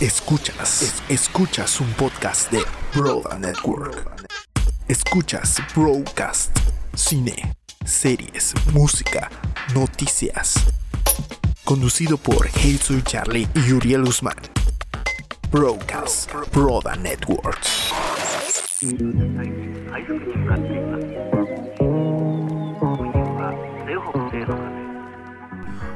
Escuchas, es- escuchas un podcast de Broda Network. Escuchas Broadcast, cine, series, música, noticias. Conducido por Soy Charlie y Uriel Guzmán. Broadcast, Broda Network.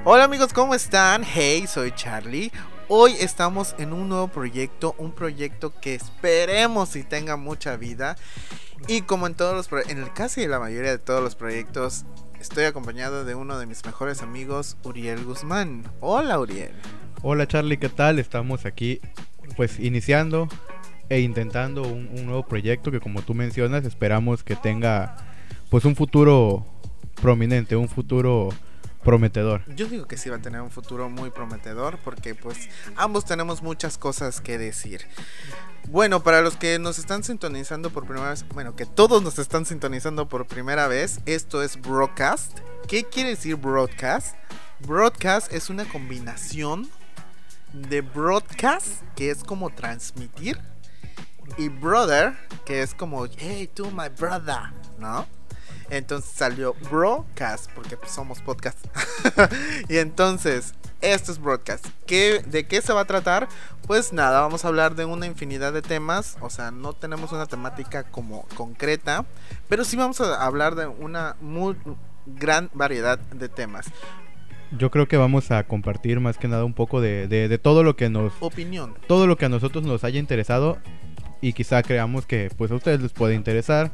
Hola amigos, ¿cómo están? Hey, soy Charlie. Hoy estamos en un nuevo proyecto, un proyecto que esperemos y tenga mucha vida. Y como en todos los en casi la mayoría de todos los proyectos, estoy acompañado de uno de mis mejores amigos, Uriel Guzmán. Hola Uriel. Hola Charlie, ¿qué tal? Estamos aquí pues iniciando e intentando un, un nuevo proyecto que como tú mencionas esperamos que tenga pues un futuro prominente, un futuro prometedor. Yo digo que sí va a tener un futuro muy prometedor porque pues ambos tenemos muchas cosas que decir. Bueno, para los que nos están sintonizando por primera vez, bueno, que todos nos están sintonizando por primera vez, esto es broadcast. ¿Qué quiere decir broadcast? Broadcast es una combinación de broadcast, que es como transmitir, y brother, que es como, hey, tú, my brother, ¿no? Entonces salió Broadcast, porque pues, somos podcast. y entonces, esto es Broadcast. ¿Qué, ¿De qué se va a tratar? Pues nada, vamos a hablar de una infinidad de temas. O sea, no tenemos una temática como concreta, pero sí vamos a hablar de una muy gran variedad de temas. Yo creo que vamos a compartir más que nada un poco de, de- de todo lo que nos Opinión. todo lo que a nosotros nos haya interesado y quizá creamos que pues a ustedes les puede interesar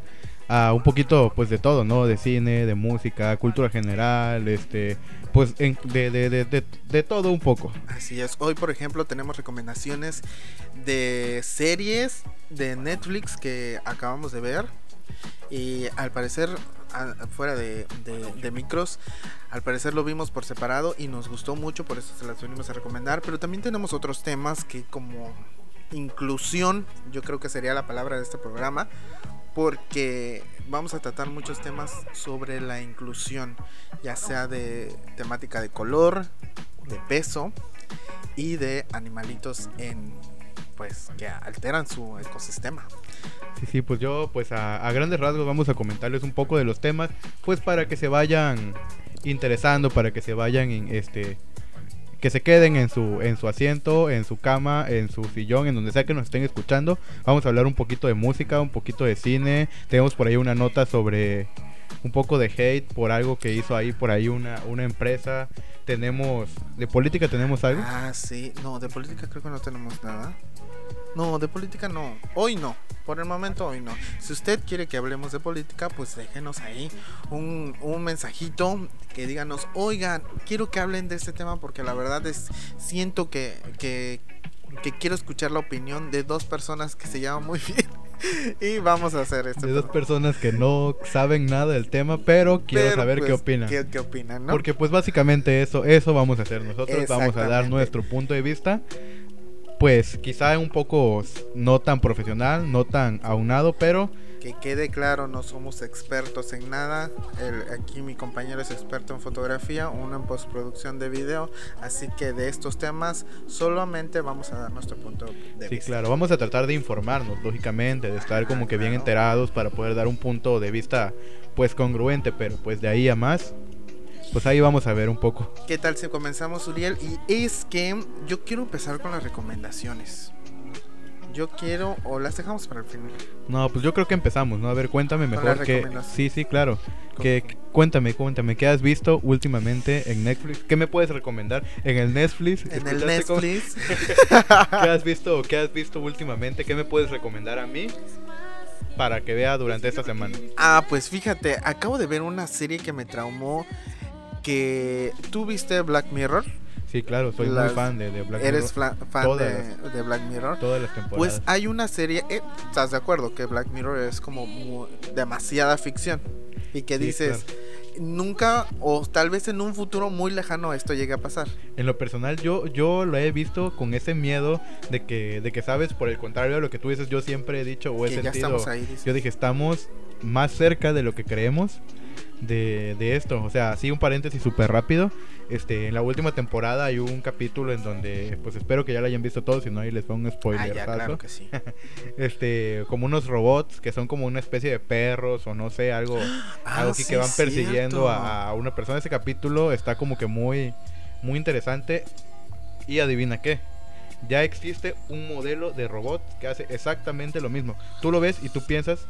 a un poquito pues de todo, ¿no? De cine, de música, cultura general, este pues en- de, de, de, de, todo un poco. Así es. Hoy, por ejemplo, tenemos recomendaciones de series de Netflix que acabamos de ver. Y al parecer, a- fuera de- de micros, al parecer lo vimos por separado y nos gustó mucho, por eso se las venimos a recomendar. Pero también tenemos otros temas que como inclusión, yo creo que sería la palabra de este programa, porque vamos a tratar muchos temas sobre la inclusión, ya sea de temática de color, de peso y de animalitos en pues que alteran su ecosistema. Sí, sí, pues yo pues a, a grandes rasgos vamos a comentarles un poco de los temas, pues para que se vayan interesando, para que se vayan en este que se queden en su en su asiento, en su cama, en su sillón, en donde sea que nos estén escuchando. Vamos a hablar un poquito de música, un poquito de cine. Tenemos por ahí una nota sobre un poco de hate por algo que hizo ahí por ahí una una empresa. Tenemos de política tenemos algo. Ah, sí, no, de política creo que no tenemos nada. No, de política no. Hoy no. Por el momento hoy no. Si usted quiere que hablemos de política, pues déjenos ahí un, un mensajito que díganos, oigan, quiero que hablen de este tema porque la verdad es, siento que, que, que quiero escuchar la opinión de dos personas que se llaman muy bien. y vamos a hacer esto. de dos personas que no saben nada del tema, pero quiero saber qué opinan. ¿Qué, qué opinan, no? Porque pues básicamente eso, eso vamos a hacer nosotros, vamos a dar nuestro punto de vista, pues quizá un poco no tan profesional, no tan aunado, pero Que quede claro, no somos expertos en nada. El- aquí mi compañero es experto en fotografía, uno en postproducción de video. Así que de estos temas solamente vamos a dar nuestro punto de sí, vista. claro, vamos a tratar de informarnos, lógicamente, de estar como que bien enterados para poder dar un punto de vista pues congruente, pero pues de ahí a más, pues ahí vamos a ver un poco. ¿Qué tal si comenzamos, Uriel? Y es que yo quiero empezar con las recomendaciones. Yo quiero, o las dejamos para el final. No, pues yo creo que empezamos, ¿no? A ver, cuéntame mejor que... Sí, sí, claro. Que, cuéntame, cuéntame, ¿qué has visto últimamente en Netflix? ¿Qué me puedes recomendar en el Netflix? En el ¿Escuchaste cómo- Netflix. ¿Qué has visto qué has visto últimamente? ¿Qué me puedes recomendar a mí para que vea durante esta semana? Ah, pues fíjate, acabo de ver una serie que me traumó. Que tú viste Black Mirror. Sí, claro, soy Las- muy fan de, de Black Eres Mirror. fla- fan de, de Black Mirror. Todas las temporadas. Pues hay una serie, eh, ¿estás de acuerdo? Que Black Mirror es como demasiada ficción. Y que Sí, dices, nunca o tal vez en un futuro muy lejano esto llegue a pasar. En lo personal, yo, yo lo he visto con ese miedo de que, de que, sabes, por el contrario a lo que tú dices, yo siempre he dicho o he que ya estamos ahí. Yo dije, estamos más cerca de lo que creemos. De, de esto. O sea, sí, un paréntesis súper rápido. Este, en la última temporada hay un capítulo en donde, pues espero que ya lo hayan visto todos, si no ahí les pongo un spoiler. Ah, ya, claro que sí. este, como unos robots que son como una especie de perros o no sé, algo, Ah, algo así sí, que van persiguiendo a, a una persona. Ese capítulo está como que muy, muy interesante. Y adivina qué. Ya existe un modelo de robot que hace exactamente lo mismo. Tú lo ves y tú piensas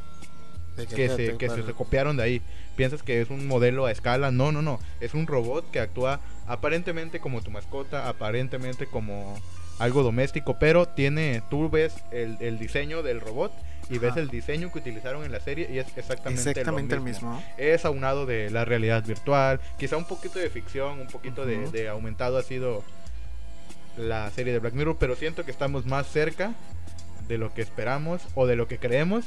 Que, se, que se, copiaron de ahí. Piensas que es un modelo a escala. No, no, no. Es un robot que actúa aparentemente como tu mascota, aparentemente como algo doméstico, pero tiene, tú ves el, el diseño del robot y ves el diseño que utilizaron en la serie y es exactamente, Exactamente lo el mismo. mismo. Es aunado de la realidad virtual, quizá un poquito de ficción, un poquito de, de aumentado ha sido la serie de Black Mirror, pero siento que estamos más cerca de lo que esperamos o de lo que creemos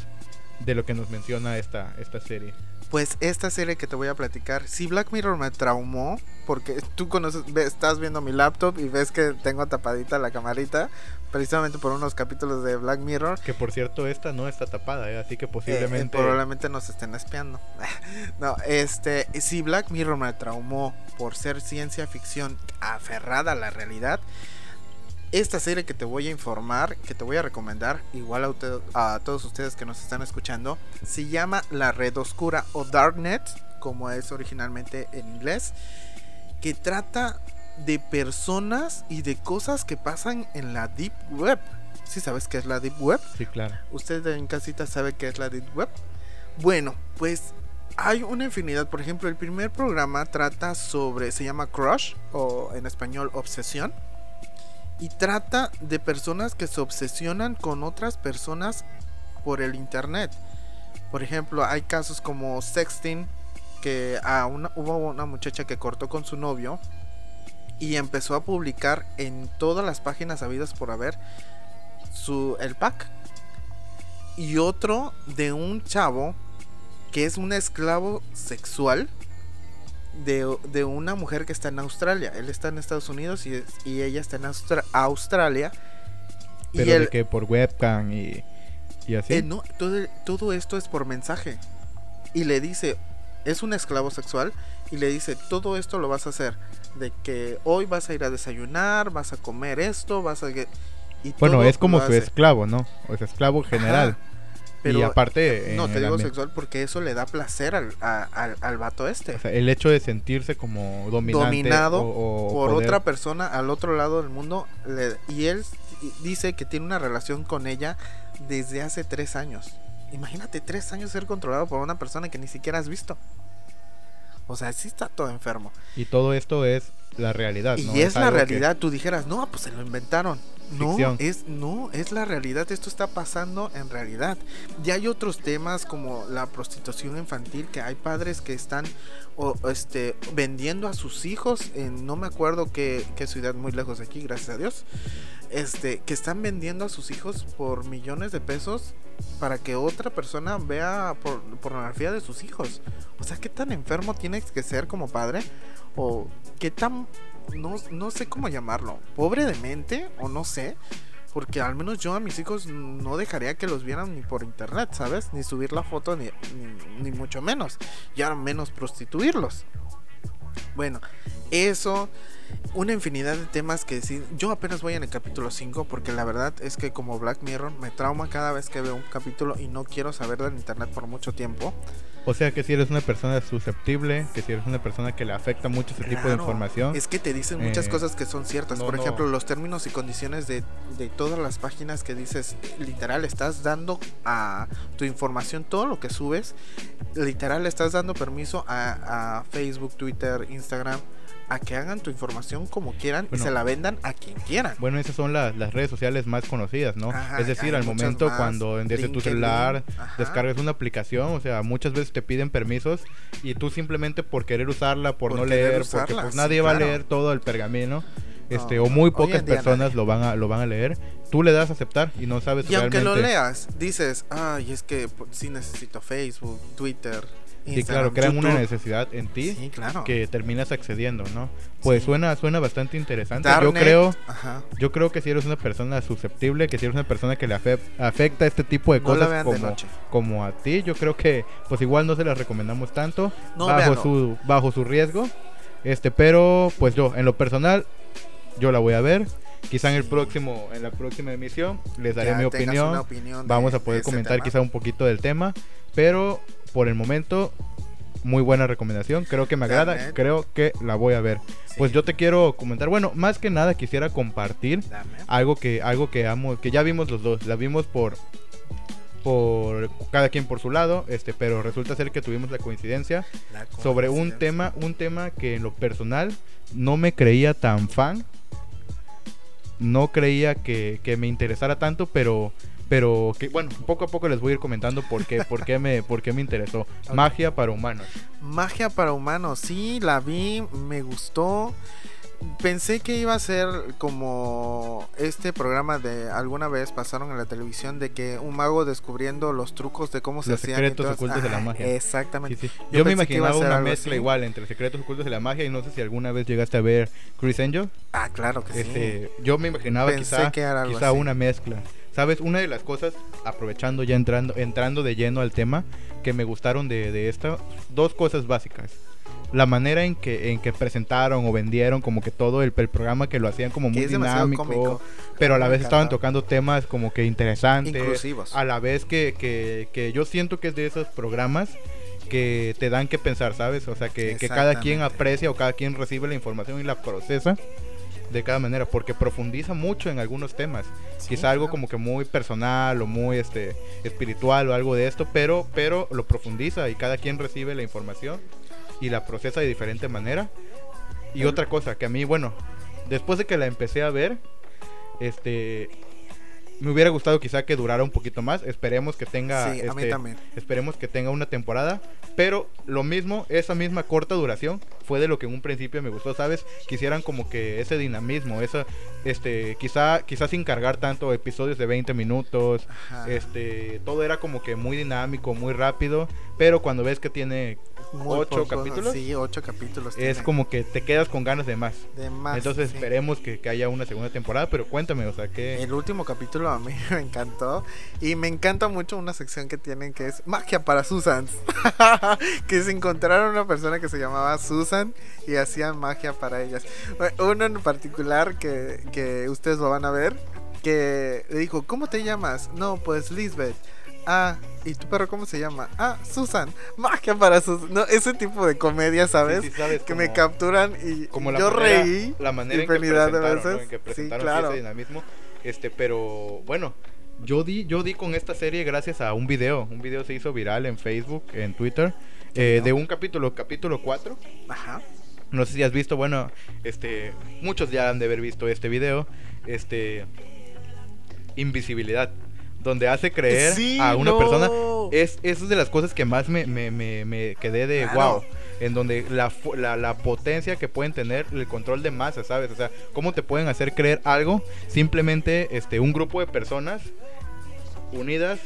de lo que nos menciona esta, esta serie. Pues esta serie que te voy a platicar, si Black Mirror me traumó, porque tú conoces, estás viendo mi laptop y ves que tengo tapadita la camarita, precisamente por unos capítulos de Black Mirror. Que por cierto, esta no está tapada, ¿eh? así que eh, eh, posiblemente... probablemente nos estén espiando. no, este, si Black Mirror me traumó por ser ciencia ficción aferrada a la realidad, esta serie que te voy a informar, que te voy a recomendar, igual a, usted- a todos ustedes que nos están escuchando, se llama La Red Oscura o Darknet, como es originalmente en inglés, que trata de personas y de cosas que pasan en la Deep Web. ¿Sí sabes qué es la Deep Web? Sí, claro. ¿Usted en casita sabe qué es la Deep Web? Bueno, pues hay una infinidad. Por ejemplo, el primer programa trata sobre, se llama Crush o en español Obsesión. Y trata de personas que se obsesionan con otras personas por el internet. Por ejemplo, hay casos como sexting, que a una, hubo una muchacha que cortó con su novio y empezó a publicar en todas las páginas habidas por haber su el pack y otro de un chavo que es un esclavo sexual de, de una mujer que está en Australia. Él está en Estados Unidos y, es- y ella está en Austra- Australia. Y Pero él, de que por webcam y, y así. eh, no, todo, todo esto es por mensaje. Y le dice, es un esclavo sexual. Y le dice, todo esto lo vas a hacer. De que hoy vas a ir a desayunar, vas a comer esto, vas a... que-". Y bueno, es como su hace. esclavo, ¿no? O sea, esclavo general. Ajá, y pero aparte... No, en te digo sexual porque eso le da placer al, a- al, al vato este. O sea, el hecho de sentirse como Dominado o- o por poder- otra persona al otro lado del mundo. le- y él dice que tiene una relación con ella desde hace tres años. Imagínate tres años ser controlado por una persona que ni siquiera has visto. O sea, sí está todo enfermo. Y todo esto es la realidad, Y ¿no? es la algo que- realidad. Tú dijeras, no, pues se lo inventaron. No, es, no, es la realidad. Esto está pasando en realidad. Ya hay otros temas como la prostitución infantil, que hay padres que están o, este, vendiendo a sus hijos en no me acuerdo qué, qué ciudad muy lejos de aquí, gracias a Dios. Este, que están vendiendo a sus hijos por millones de pesos para que otra persona vea por, pornografía de sus hijos. O sea, ¿qué tan enfermo tienes que ser como padre? O qué tan no, no sé cómo llamarlo, pobre de mente o no sé, porque al menos yo a mis hijos no dejaría que los vieran ni por internet, ¿sabes? Ni subir la foto, ni, ni, ni mucho menos, y ahora menos prostituirlos. Bueno, eso, una infinidad de temas que decir. Yo apenas voy en el capítulo 5 porque la verdad es que como Black Mirror me trauma cada vez que veo un capítulo y no quiero saber del internet por mucho tiempo. O sea, que si eres una persona susceptible, que si eres una persona que le afecta mucho ese tipo de Claro, información, Es que te dicen muchas Eh, cosas que son ciertas. no, Por no. ejemplo, los términos y condiciones de, de todas las páginas que dices, literal, estás dando a tu información, todo lo que subes, literal, estás dando permiso a, a Facebook, Twitter, Instagram, a que hagan tu información como quieran Bueno. y se la vendan a quien quieran. bueno, esas son las, las redes sociales más conocidas, ¿no? Ajá, es decir, al momento más, cuando desde tu celular ajá. descargas una aplicación, o sea, muchas veces te piden permisos y tú simplemente por querer usarla, por, Por no leer, porque pues sí, nadie va a leer todo el pergamino. Este, No, o muy pocas personas nadie. lo van a lo van a leer. Tú le das a aceptar y no sabes Y aunque lo leas, dices, ay, es que pues, sí necesito Facebook, Twitter, Sí, claro, crean una YouTube. necesidad en ti Sí, claro. que terminas accediendo, ¿no? Pues Sí. suena suena bastante interesante. Yo creo Ajá. yo creo que si eres una persona susceptible, que si eres una persona que le afe- afecta este tipo de No cosas como, como a ti, yo creo que pues igual no se las recomendamos tanto No, bajo véanlo. su bajo su riesgo. Este, pero pues yo en lo personal yo la voy a ver. Quizá en el próximo en la próxima emisión les daré Ya mi opinión. una opinión de- Vamos a de poder comentar tema. quizá un poquito del tema, pero por el momento muy buena recomendación, creo que me agrada, creo que la voy a ver. Sí. Pues yo te quiero comentar, bueno, más que nada quisiera compartir Dame. algo que algo que amo, que ya vimos los dos, la vimos por por cada quien por su lado, este, pero resulta ser que tuvimos la coincidencia La sobre un coincidencia. tema, un tema que en lo personal no me creía tan fan, no creía que, que me interesara tanto, pero pero que bueno, poco a poco les voy a ir comentando por qué, por qué me, por qué me interesó. Magia para humanos. Magia para humanos, sí, la vi, me gustó. Pensé que iba a ser como este programa de alguna vez pasaron en la televisión de que un mago descubriendo los trucos de cómo se Los hacían. secretos entonces- ocultos de la magia. Exactamente. Sí, sí. Yo Yo, me imaginaba una mezcla así. igual entre secretos ocultos de la magia y no sé si alguna vez llegaste a ver Chris Angel. Ah, claro que sí. Este, yo me imaginaba Pensé quizá, que era algo quizá así. una mezcla. Sabes, una de las cosas, aprovechando ya entrando, entrando de lleno al tema, que me gustaron de, de esta, dos cosas básicas. La manera en que, en que presentaron o vendieron como que todo el, el programa que lo hacían como muy dinámico, cómico. pero a la vez estaban tocando temas como que interesantes. Inclusivos. A la vez que, que, que yo siento que es de esos programas que te dan que pensar, ¿sabes? O sea, que, que cada quien aprecia o cada quien recibe la información y la procesa de cada manera, porque profundiza mucho en algunos temas. Sí, Quizá algo como que muy personal o muy este espiritual o algo de esto, pero pero lo profundiza y cada quien recibe la información y la procesa de diferente manera. Y otra cosa que a mí, bueno, después de que la empecé a ver, este me hubiera gustado quizá que durara un poquito más. Esperemos que tenga Sí, a mí este, también. Esperemos que tenga una temporada. Pero lo mismo, esa misma corta duración fue de lo que en un principio me gustó, ¿sabes? Quisieran como que ese dinamismo, esa, este, quizá, quizá sin cargar tanto episodios de 20 minutos, Ajá. este, todo era como que muy dinámico, muy rápido, pero cuando ves que tiene Muy ocho poco, capítulos, Sí, ocho capítulos. es tiene. como que te quedas con ganas de más. de más. Entonces sí. esperemos que, que haya una segunda temporada, pero cuéntame, o sea, que... El último capítulo a mí me encantó. Y me encanta mucho una sección que tienen que es magia para Susans. que se encontraron una persona que se llamaba Susan y hacían magia para ellas. Uno en particular que, que ustedes lo van a ver. Que le dijo, ¿cómo te llamas? No, pues Lisbeth. Ah, ¿y tu perro cómo se llama? Ah, Susan. Magia para Susan. No, ese tipo de comedia, ¿sabes? Sí, sí, sabes, que como- me capturan y como la yo manera, reí. la manera en que de presentaron, en que Sí, presentaron claro. ese dinamismo este pero bueno yo di yo di con esta serie gracias a un video un video se hizo viral en Facebook en Twitter eh, de un capítulo capítulo 4 Ajá. no sé si has visto bueno este muchos ya han de haber visto este video este invisibilidad donde hace creer Sí, a una no. persona es, es de las cosas que más me, me, me, me quedé de Claro. wow. En donde la, la, la potencia que pueden tener, el control de masa, ¿sabes? O sea, cómo te pueden hacer creer algo simplemente este, un grupo de personas unidas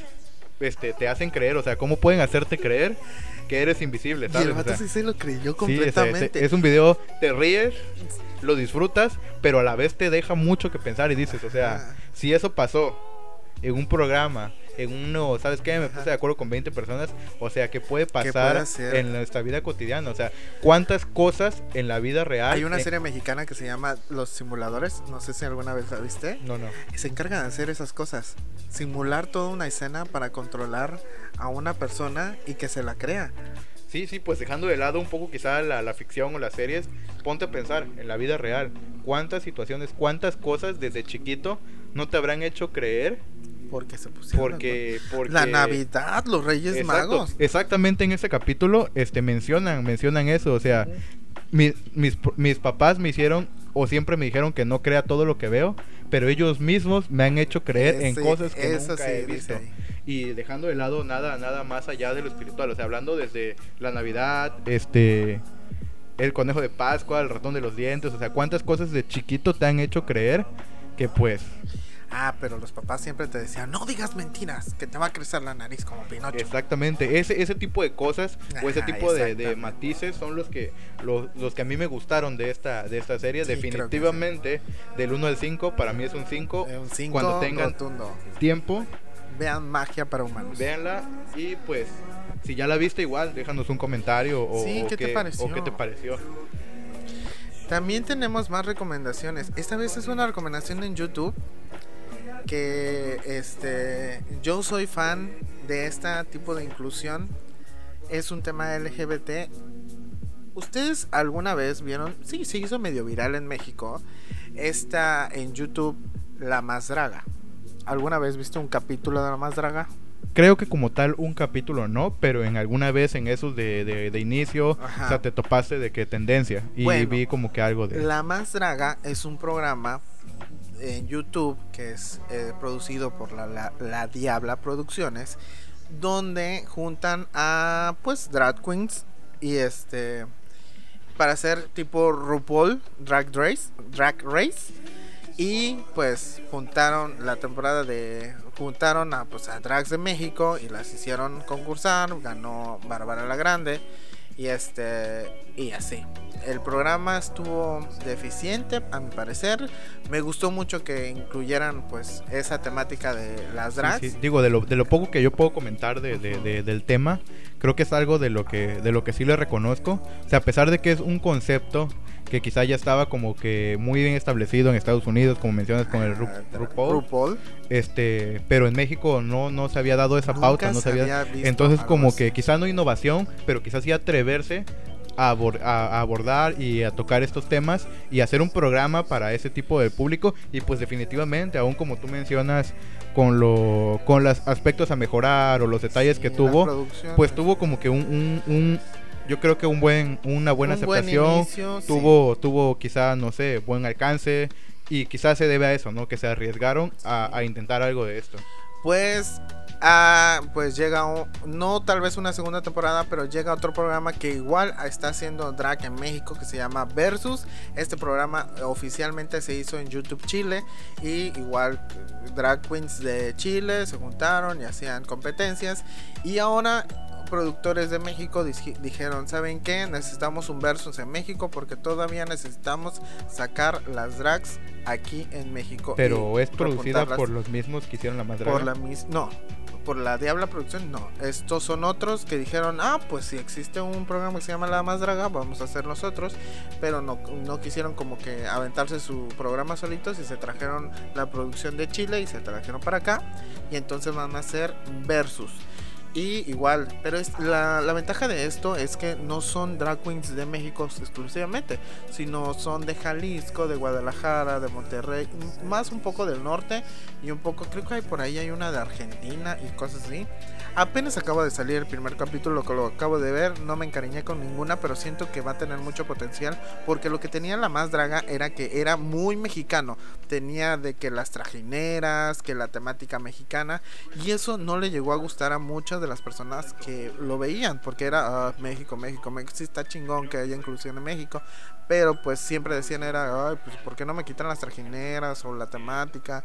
este, te hacen creer. O sea, cómo pueden hacerte creer que eres invisible, Y ¿sabes? el O vato sea, sí se lo creyó sí, o completamente. es, es un video, te ríes, lo disfrutas, pero a la vez te deja mucho que pensar y dices, o sea, Ajá. si eso pasó en un programa, en uno, ¿sabes qué? Me puse Ajá. de acuerdo con 20 personas, o sea, ¿qué puede puede pasar hacer? en nuestra vida cotidiana? O sea, ¿cuántas cosas en la vida real? Hay una serie mexicana que se llama Los Simuladores. No sé si alguna vez la viste. No, no. Se encargan de hacer esas cosas. Simular toda una escena para controlar a una persona y que se la crea. Sí, sí, pues dejando de lado un poco quizá la, la ficción o las series, ponte a pensar en la vida real. ¿Cuántas situaciones, cuántas cosas desde chiquito no te habrán hecho creer? Porque se pusieron. Porque, porque La Navidad, los Reyes Exacto, Magos. Exactamente en ese capítulo este, mencionan, mencionan eso. O sea, mi- mis, mis papás me hicieron o siempre me dijeron que no crea todo lo que veo, pero ellos mismos me han hecho creer en Ese- cosas que nunca sí, he visto. Y dejando de lado nada, nada más allá de lo espiritual. O sea, hablando desde la Navidad, este. El conejo de Pascua, el ratón de los dientes. O sea, cuántas cosas de chiquito te han hecho creer que pues. Ah, pero los papás siempre te decían, no digas mentiras, que te va a crecer la nariz como Pinocho. Exactamente, ese, ese tipo de cosas o ese tipo de, de matices son los que los, los que a mí me gustaron de esta de esta serie. Sí, Definitivamente, del 1 al 5, para mí es un 5. Eh, un 5 Cuando tengan rotundo. tiempo, Vean magia para humanos. véanla y pues si ya la viste igual, déjanos un comentario o, Sí, o ¿qué te qué, pareció? o qué te pareció. También tenemos más recomendaciones. Esta vez es una recomendación en YouTube que este yo soy fan de este tipo de inclusión. Es un tema LGBT. ¿Ustedes alguna vez vieron? Sí, se hizo medio viral en México. Esta en YouTube La Más Draga. ¿Alguna vez viste un capítulo de La Más Draga? Creo que como tal un capítulo no, pero en alguna vez en esos de, de, de inicio, Ajá. o sea, te topaste de que tendencia y Bueno, vi como que algo de... La Más Draga es un programa en YouTube que es eh, producido por la, la- La Diabla Producciones, donde juntan a pues drag queens y este para hacer tipo RuPaul Drag Race, Drag Race y pues juntaron la temporada de juntaron a pues a drags de México y las hicieron concursar, ganó Bárbara la Grande y este y así. El programa estuvo deficiente a mi parecer. Me gustó mucho que incluyeran pues esa temática de las drags. sí, Digo, de lo, de lo poco que yo puedo comentar de, de- de- del tema, creo que es algo de lo que, de lo que sí le reconozco. O sea, a pesar de que es un concepto que quizá ya estaba como que muy bien establecido en Estados Unidos, como mencionas con el Ru- Ah, RuPaul, RuPaul. este, pero en México no, no se había dado esa Nunca pauta, no se había... Entonces como que quizá no innovación, pero quizás sí atreverse a, abor- a- a abordar y a tocar estos temas y hacer un programa para ese tipo de público y pues definitivamente, aún como tú mencionas, con lo con los aspectos a mejorar o los detalles Sí, que tuvo, pues tuvo como que un, un- un- yo creo que un buen una buena Un buen aceptación, inicio, sí. tuvo tuvo quizá no sé, buen alcance y quizás se debe a eso, ¿no? Que se arriesgaron a, a intentar algo de esto. Pues, ah, pues llega, un- no tal vez una segunda temporada, pero llega otro programa que igual está haciendo drag en México que se llama Versus. Este programa oficialmente se hizo en YouTube Chile y igual drag queens de Chile se juntaron y hacían competencias y ahora productores de México dij- dijeron, ¿saben qué? Necesitamos un versus en México porque todavía necesitamos sacar las drags aquí en México. Pero es producida por los mismos que hicieron la más por draga. la no por la Diabla Producción no. Estos son otros que dijeron ah pues si existe un programa que se llama La Más Draga vamos a hacer nosotros pero no, no quisieron como que aventarse su programa solitos y se trajeron la producción de Chile y se trajeron para acá y entonces van a hacer versus y igual, pero es, la, la ventaja de esto es que no son drag queens de México exclusivamente, sino son de Jalisco, de Guadalajara, de Monterrey, más un poco del norte y un poco, creo que hay por ahí hay una de Argentina y cosas así. Apenas acaba de salir el primer capítulo, que lo acabo de ver, no me encariñé con ninguna, pero siento que va a tener mucho potencial, porque lo que tenía la más draga era que era muy mexicano, tenía de que las trajineras, que la temática mexicana, y eso no le llegó a gustar a muchas de las personas que lo veían, porque era "Ah, México, México, México, sí está chingón que haya inclusión en México, pero pues siempre decían era, ay, pues ¿por qué no me quitan las trajineras o la temática?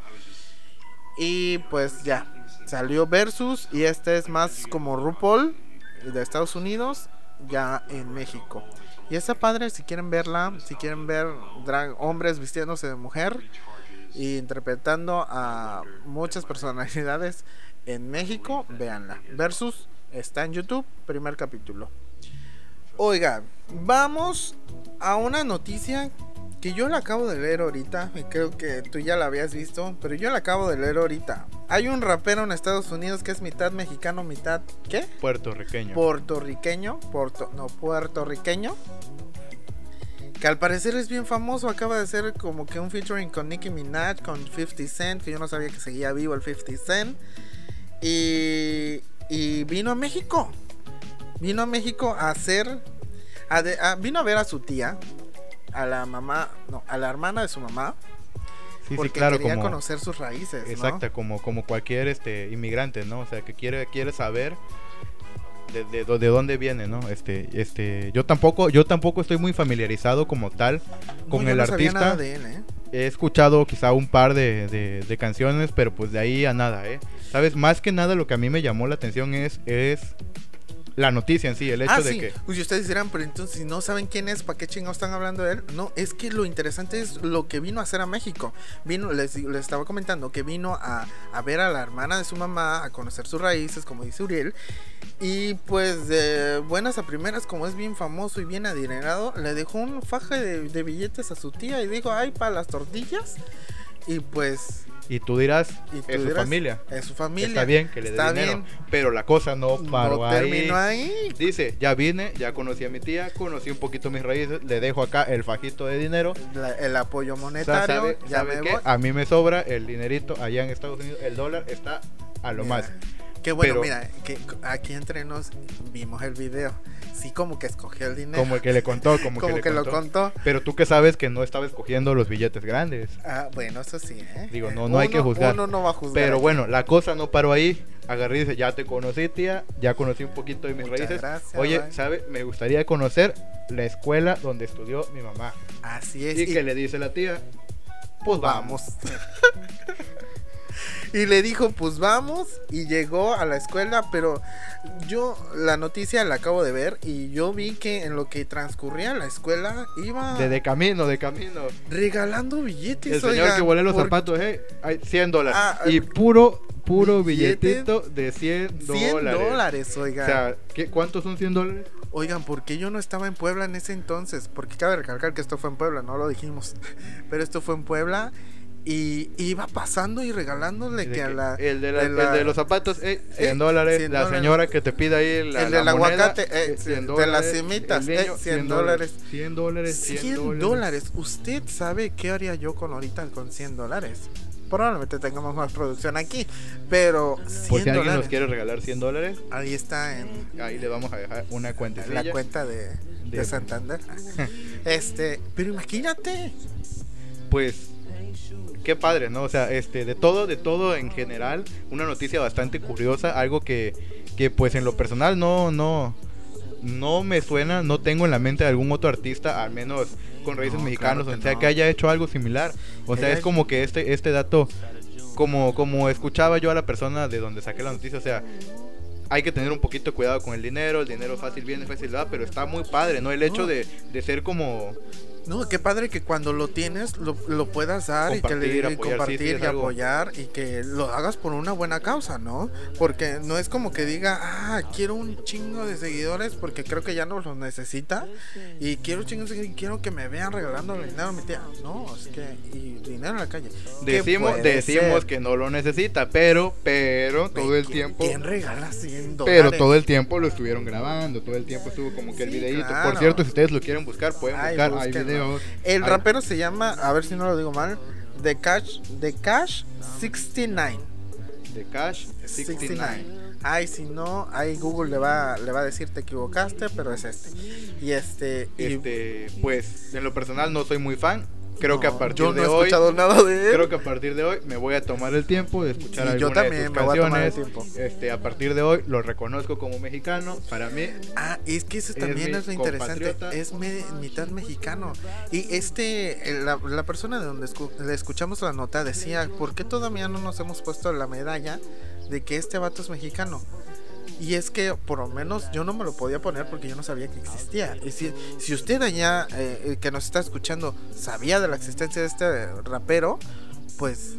Y pues ya, salió Versus y este es más como RuPaul de Estados Unidos, ya en México. Y está padre si quieren verla, si quieren ver drag, hombres vistiéndose de mujer y interpretando a muchas personalidades en México, véanla. Versus está en YouTube, primer capítulo. Oiga, vamos a una noticia que yo la acabo de leer ahorita, y creo que tú ya la habías visto, pero yo la acabo de leer ahorita. Hay un rapero en Estados Unidos que es mitad mexicano, mitad ¿qué? Puertorriqueño. Puertorriqueño, puerto, no, puertorriqueño. Que al parecer es bien famoso, acaba de ser como que un featuring con Nicki Minaj, con 50 Cent, que yo no sabía que seguía vivo el 50 Cent. Y, y vino a México. Vino a México a hacer, a de- a- vino a ver a su tía, a la mamá, no, a la hermana de su mamá, sí, sí, porque claro, quería como, conocer sus raíces. ¿no? exacto, como, como cualquier este inmigrante, ¿no? O sea, que quiere, quiere saber de, de, de dónde viene, ¿no? Este, este, yo tampoco, yo tampoco estoy muy familiarizado como tal con yo el no artista. de él, ¿eh? he escuchado quizá un par de, de- de canciones, pero pues de ahí a nada, ¿eh? ¿Sabes? Más que nada lo que a mí me llamó la atención es, es la noticia en sí, el hecho ah, de sí. que... Pues ustedes dirán, pero entonces si no saben quién es, ¿para qué chingados están hablando de él? No, es que lo interesante es lo que vino a hacer a México. Vino, les, les estaba comentando que vino a, a ver a la hermana de su mamá, a conocer sus raíces, como dice Uriel. Y pues de buenas a primeras, como es bien famoso y bien adinerado, le dejó un faje de, de billetes a su tía y dijo, ay, para las tortillas. Y pues Y tú dirás, Y tú es su familia. es su familia. Está bien que le dé dinero. bien. Pero la cosa no paró no ahí. terminó ahí. Dice, ya vine, ya conocí a mi tía, conocí un poquito mis raíces, le dejo acá el fajito de dinero. La- el apoyo O sea, monetario, ¿sabe- ya sabe me voy. A mí me sobra el dinerito allá en Estados Unidos, el dólar está a lo Mira, más. Qué bueno, Pero- mira, que aquí entre nos vimos el video. Sí, como que escogió el dinero. Como el que le contó, como, Como que, que, le lo contó. Pero tú que sabes que no estaba escogiendo los billetes grandes. Ah, bueno, eso sí, ¿eh? Digo, Eh, no, no hay que juzgar. Uno no va a juzgar. Pero bueno, la cosa no paró ahí. Agarré y dice, ya te conocí, tía, ya conocí un poquito de mis Muchas raíces. gracias, Oye, bye. ¿sabe? Me gustaría conocer la escuela donde estudió mi mamá. Así es. Y y- que le dice la tía, pues vamos. vamos. y le dijo, pues vamos. Y llegó a la escuela, pero yo la noticia la acabo de ver y yo vi que en lo que transcurría la escuela iba De, de camino, de camino. regalando billetes. El señor oigan, que volé los por zapatos, eh, hay 100 dólares. Ah, y puro, puro billetito de 100 100 dólares. dólares, O oigan. sea, ¿qué, ¿cuántos son 100 dólares? Oigan, ¿por qué yo no estaba en Puebla en ese entonces? Porque cabe recalcar que esto fue en Puebla, no lo dijimos. Pero esto fue en Puebla y iba pasando y regalándole De que a que la... el, de la- de la- el de los zapatos, eh, 100 Eh, dólares. 100 la dólares. señora que te pide ahí la, El la del moneda, aguacate, eh, eh, sí, 100 de las dólares. semitas, eh, 100 dólares. 100 dólares, 100, 100 dólares. ¿Usted sabe qué haría yo con ahorita con 100 dólares? Probablemente tengamos más producción aquí, pero 100 Por si alguien dólares. nos quiere regalar 100 dólares, Ahí está en ahí le vamos a dejar una cuentecilla. la cuenta de, de De- Santander. este, pero imagínate. pues qué padre, ¿no? O sea, este, de todo, de todo en general, una noticia bastante curiosa, algo que, que pues en lo personal no, no, no me suena, no tengo en la mente de algún otro artista, al menos con raíces No, mexicanos, claro o sea, no. que haya hecho algo similar. O sea, es como que este, este dato, como, como escuchaba yo a la persona de donde saqué la noticia, o sea, hay que tener un poquito de cuidado con el dinero, el dinero fácil viene, fácil va, pero está muy padre, ¿no? El hecho de, de ser como No, qué padre que cuando lo tienes lo, lo puedas dar y que le Compartir, y apoyar, compartir sí, y algo- y que lo hagas por una buena causa, ¿no? Porque no es como que diga, ah, quiero un chingo de seguidores porque creo que ya no los necesita y quiero chingos seguidores, quiero que me vean regalando dinero a mi tía. No, es que y dinero en la calle. ¿Qué Decimos, decimos ser? que no lo necesita, pero, pero todo el ¿Quién- tiempo, ¿Quién regala 100 dólares? pero todo el tiempo lo estuvieron grabando, todo el tiempo estuvo como que el videíto. claro. Por cierto, si ustedes lo quieren buscar, pueden Ay, buscar, hay El rapero se llama, a ver si no lo digo mal, The Cash, The Cash 69. de Cash 69. Ay, si no, ahí Google le va, le va a decir te equivocaste, pero es este. Y este, y- Este, pues, en lo personal no soy muy fan. Creo que a partir yo no de he hoy, escuchado nada de él. creo que a partir de hoy me voy a tomar el tiempo de escuchar Sí, yo alguna de también me voy a tomar el tiempo. Este, a partir de hoy lo reconozco como mexicano. Para mí, Ah, es que eso Es también es lo interesante. Es me- mitad mexicano. Y este, el- la, la persona de donde escu- le escuchamos la nota decía, ¿por qué todavía no nos hemos puesto la medalla de que este vato es mexicano? Y es que por lo menos yo no me lo podía poner porque yo no sabía que existía. Y si, si usted allá eh, eh, que nos está escuchando sabía de la existencia de este rapero, pues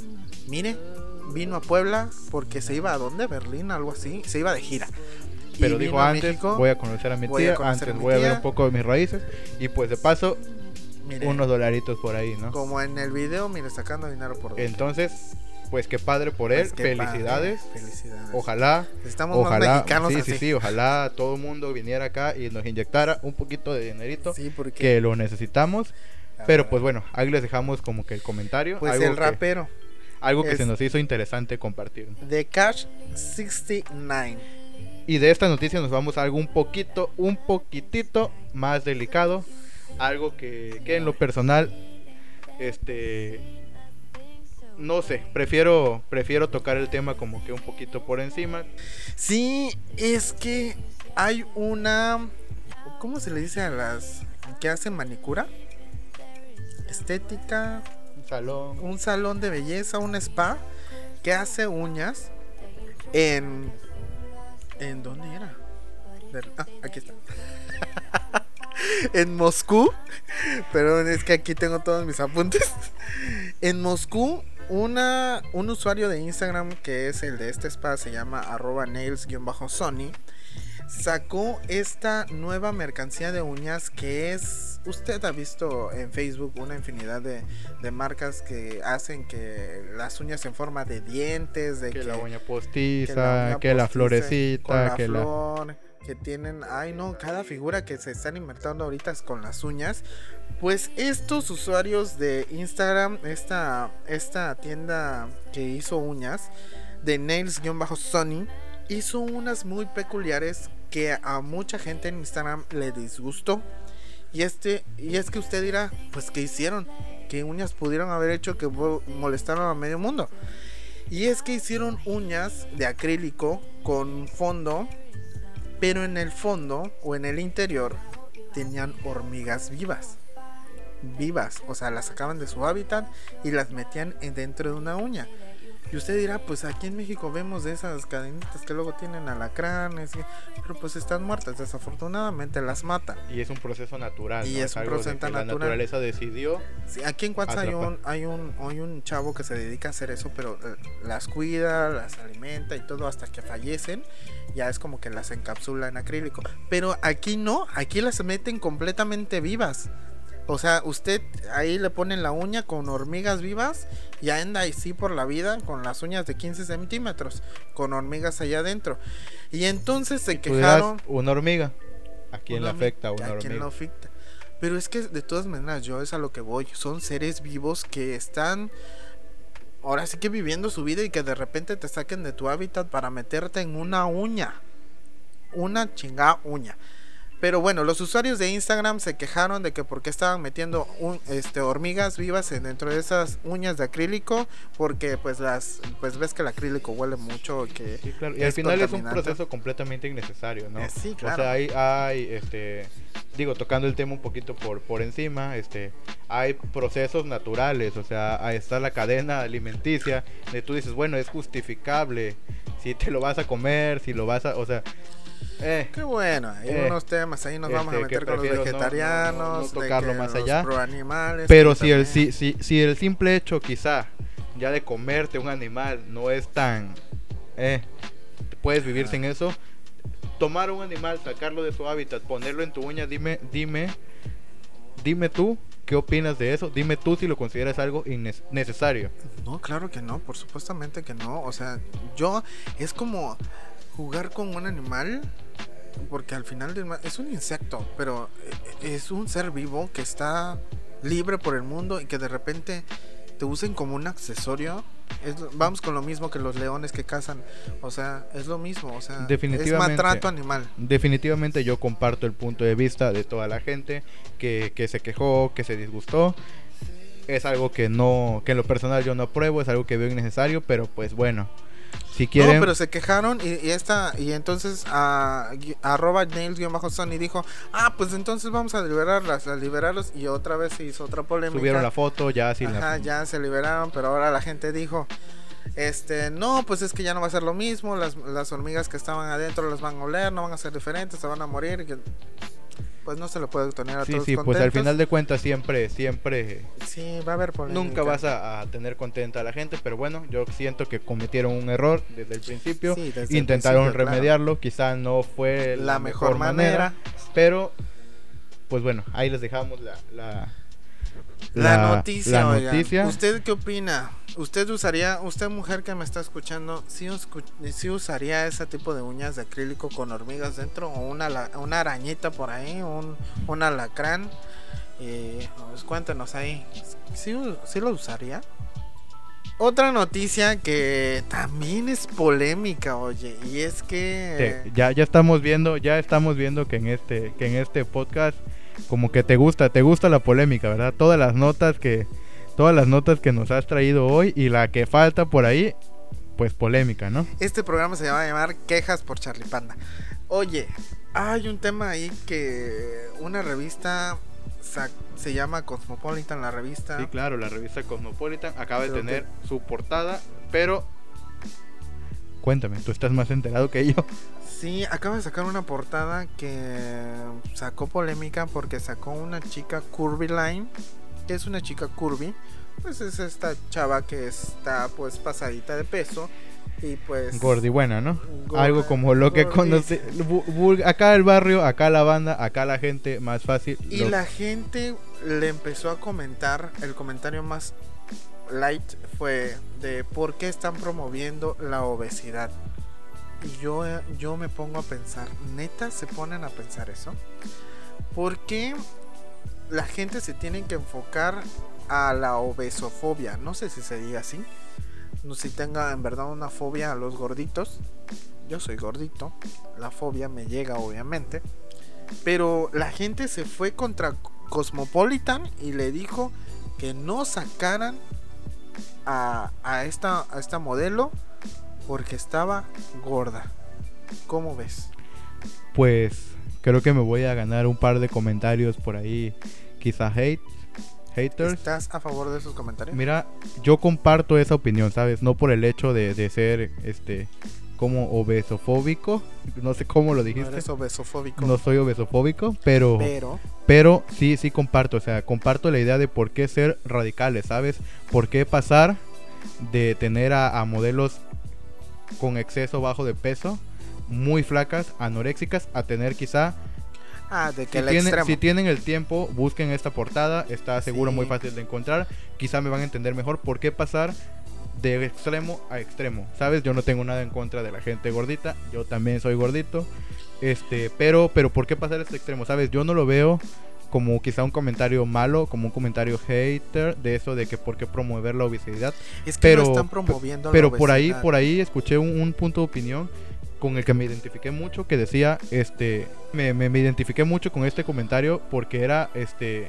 mire, vino a Puebla porque se iba a dónde, Berlín, algo así, se iba de gira. Pero dijo antes, México, voy a conocer a mi voy tía, a antes mi voy a ver un poco de mis raíces. Y pues de paso, mire, unos dolaritos por ahí, ¿no? como en el video, mire, sacando dinero por. Entonces, pues qué padre por él, Pues qué felicidades. padre, felicidades. Ojalá, Estamos más ojalá, mexicanos sí, así. sí, sí, ojalá todo el mundo viniera acá y nos inyectara un poquito de dinerito Sí, porque que lo necesitamos. Pero pues bueno, ahí les dejamos como que el comentario, pues algo el que, rapero algo que se nos hizo interesante compartir. de Cash 69. Y de esta noticia nos vamos a algo un poquito, un poquitito más delicado, algo que, que en lo personal, este, no sé, prefiero, prefiero tocar el tema como que un poquito por encima. Sí, es que hay una ¿cómo se le dice a las que hacen manicura? Estética, salón. un salón de belleza, un spa que hace uñas en ¿En dónde era? Ah, aquí está. en Moscú. Perdón, es que aquí tengo todos mis apuntes. En Moscú, una, un usuario de Instagram que es el de este spa, se llama arroba nails-sony, sacó esta nueva mercancía de uñas que es... Usted ha visto en Facebook una infinidad de, de marcas que hacen que las uñas en forma de dientes, de Que que, la uña que postiza, uña que la postiza, florecita, la que la... que tienen, ay no, cada figura que se están inventando ahorita con las uñas. Pues estos usuarios de Instagram, esta, esta tienda que hizo uñas, de Nails-Sony, hizo unas muy peculiares que a mucha gente en Instagram le disgustó. Y este, y es que usted dirá, pues ¿qué hicieron? ¿Qué uñas pudieron haber hecho que mo- molestaron a medio mundo? Y es que hicieron uñas de acrílico con fondo, pero en el fondo o en el interior tenían hormigas vivas. Vivas, o sea, las sacaban de su hábitat y las metían en dentro de una uña. Y usted dirá, pues aquí en México vemos de esas cadenitas que luego tienen alacranes, pero pues están muertas, desafortunadamente las matan. Y es un proceso natural. Y ¿no? es un proceso que La natural. naturaleza decidió. Sí, aquí en Cuatza hay un, hay un hay un chavo que se dedica a hacer eso, pero eh, las cuida, las alimenta y todo hasta que fallecen. Ya es como que las encapsula en acrílico. Pero aquí no, aquí las meten completamente vivas. O sea, usted ahí le ponen la uña con hormigas vivas y anda así por la vida con las uñas de 15 centímetros, con hormigas allá adentro. Y entonces se quejaron. una hormiga. ¿A quién le Una afecta hormiga, una ¿a quién hormiga? le afecta? Pero es que de todas maneras, yo es a lo que voy. Son seres vivos que están ahora sí que viviendo su vida y que de repente te saquen de tu hábitat para meterte en una uña. Una chingada uña. Pero bueno, los usuarios de Instagram se quejaron de que por qué estaban metiendo un, este, hormigas vivas en- dentro de esas uñas de acrílico, porque pues las pues ves que el acrílico huele mucho que Sí, claro. Y al final es un proceso completamente innecesario, ¿no? Eh, sí, O claro. sea, hay, hay, este, digo, tocando el tema un poquito por, por encima, este, hay procesos naturales, o sea, ahí está la cadena alimenticia, de tú dices, bueno, es justificable si te lo vas a comer, si lo vas a, o sea, eh, Qué bueno, hay Eh, unos temas ahí nos vamos a este, meter con los prefiero no- no- vegetarianos, de tocarlo que más los allá. proanimales, pero si el, si, si, si el simple hecho quizá ya de comerte un animal no es tan, eh, puedes vivir sin eso, tomar un animal, sacarlo de su hábitat, ponerlo en tu uña, dime, dime, dime tú qué opinas de eso, dime tú si lo consideras algo innecesario. No, claro que no, por supuestamente que no. O sea, yo es como jugar con un animal, porque al final del es un insecto, pero eh, es un ser vivo que está libre por el mundo y que de repente te usen como un accesorio. Es vamos con lo mismo que los leones que cazan. O sea, es lo mismo. O sea, es Definitivamente. maltrato animal. Definitivamente yo comparto el punto de vista de toda la gente que, que se quejó, que se disgustó. Es algo que no, que en lo personal yo no apruebo, es algo que veo innecesario, pero pues bueno, si quieren... No, pero se quejaron y, y esta y entonces a, arroba nails-sony dijo, ah, pues entonces vamos a liberarlas, a liberarlos y otra vez se hizo otra polémica. subieron la foto ya sin Ajá, la... ya se liberaron, pero ahora la gente dijo, este, no, pues es que ya no va a ser lo mismo, las, las hormigas que estaban adentro las van a oler, no van a ser diferentes, se van a morir, pues no se le puede tener a Sí, todos sí, pues al contentos. final de cuentas siempre, siempre, Sí, va a haber polémica. nunca vas a, a tener contenta a la gente, pero bueno, yo siento que cometieron un error desde el principio, Sí, desde el intentaron principio, claro. remediarlo, quizá no fue la mejor manera. pero pues bueno, ahí les dejamos la, la, La, noticia, la noticia. ¿Usted qué opina? ¿Usted usaría, usted mujer que me está escuchando, si usaría ese tipo de uñas de acrílico con hormigas dentro o una, una arañita por ahí, un, un alacrán? Eh, pues cuéntenos ahí, ¿sí, sí lo usaría? Otra noticia que también es polémica, oye, y es que... Sí, ya, ya estamos viendo, ya estamos viendo que en este, que en este podcast como que te gusta, te gusta la polémica, ¿verdad? Todas las notas que, todas las notas que nos has traído hoy y la que falta por ahí, pues polémica, ¿no? Este programa se va a llamar Quejas por Charlie Panda. Oye, hay un tema ahí que una revista se llama Cosmopolitan la revista. Sí, claro, la revista Cosmopolitan acaba de tener su portada, pero cuéntame, tú estás más enterado que yo. Sí, acaba de sacar una portada que sacó polémica porque sacó una chica Curvy Line, que es una chica curvy, pues es esta chava que está pues pasadita de peso y pues Gordi buena, ¿no? gorda, Algo como lo que conoce acá el barrio, acá la banda, acá la gente más fácil. Y lo- la gente le empezó a comentar, el comentario más light fue de por qué están promoviendo la obesidad. Y yo, yo me pongo a pensar, neta se ponen a pensar eso. ¿Por qué la gente se tiene que enfocar a la obesofobia? No sé si se diga así. No sé si tenga en verdad una fobia a los gorditos. Yo soy gordito. La fobia me llega obviamente. Pero la gente se fue contra Cosmopolitan y le dijo que no sacaran a, a esta, a esta modelo porque estaba gorda. ¿Cómo ves? Pues creo que me voy a ganar un par de comentarios por ahí, quizá hate, haters. ¿Estás a favor de esos comentarios? Mira, yo comparto esa opinión, ¿sabes? No por el hecho de, de ser, este, como obesofóbico, no sé cómo lo no dijiste. eres obesofóbico. No soy obesofóbico, pero, pero pero sí, sí comparto, o sea, comparto la idea de por qué ser radicales, ¿sabes? Por qué pasar de tener a, a modelos con exceso bajo de peso, muy flacas, anoréxicas, a tener quizá ah, de que si, tienen, si tienen el tiempo, busquen esta portada. Está seguro Sí. muy fácil de encontrar. Quizá me van a entender mejor por qué pasar de extremo a extremo. ¿Sabes? Yo no tengo nada en contra de la gente gordita. Yo también soy gordito. Este, pero, pero ¿por qué pasar a este extremo? ¿Sabes? Yo no lo veo como quizá un comentario malo, como un comentario hater de eso de que por qué promover la obesidad. es que pero- no están promoviendo la Pero por ahí, por ahí escuché un, un punto de opinión con el que me identifiqué mucho que decía, este, me, me- me identifiqué mucho con este comentario porque era, este,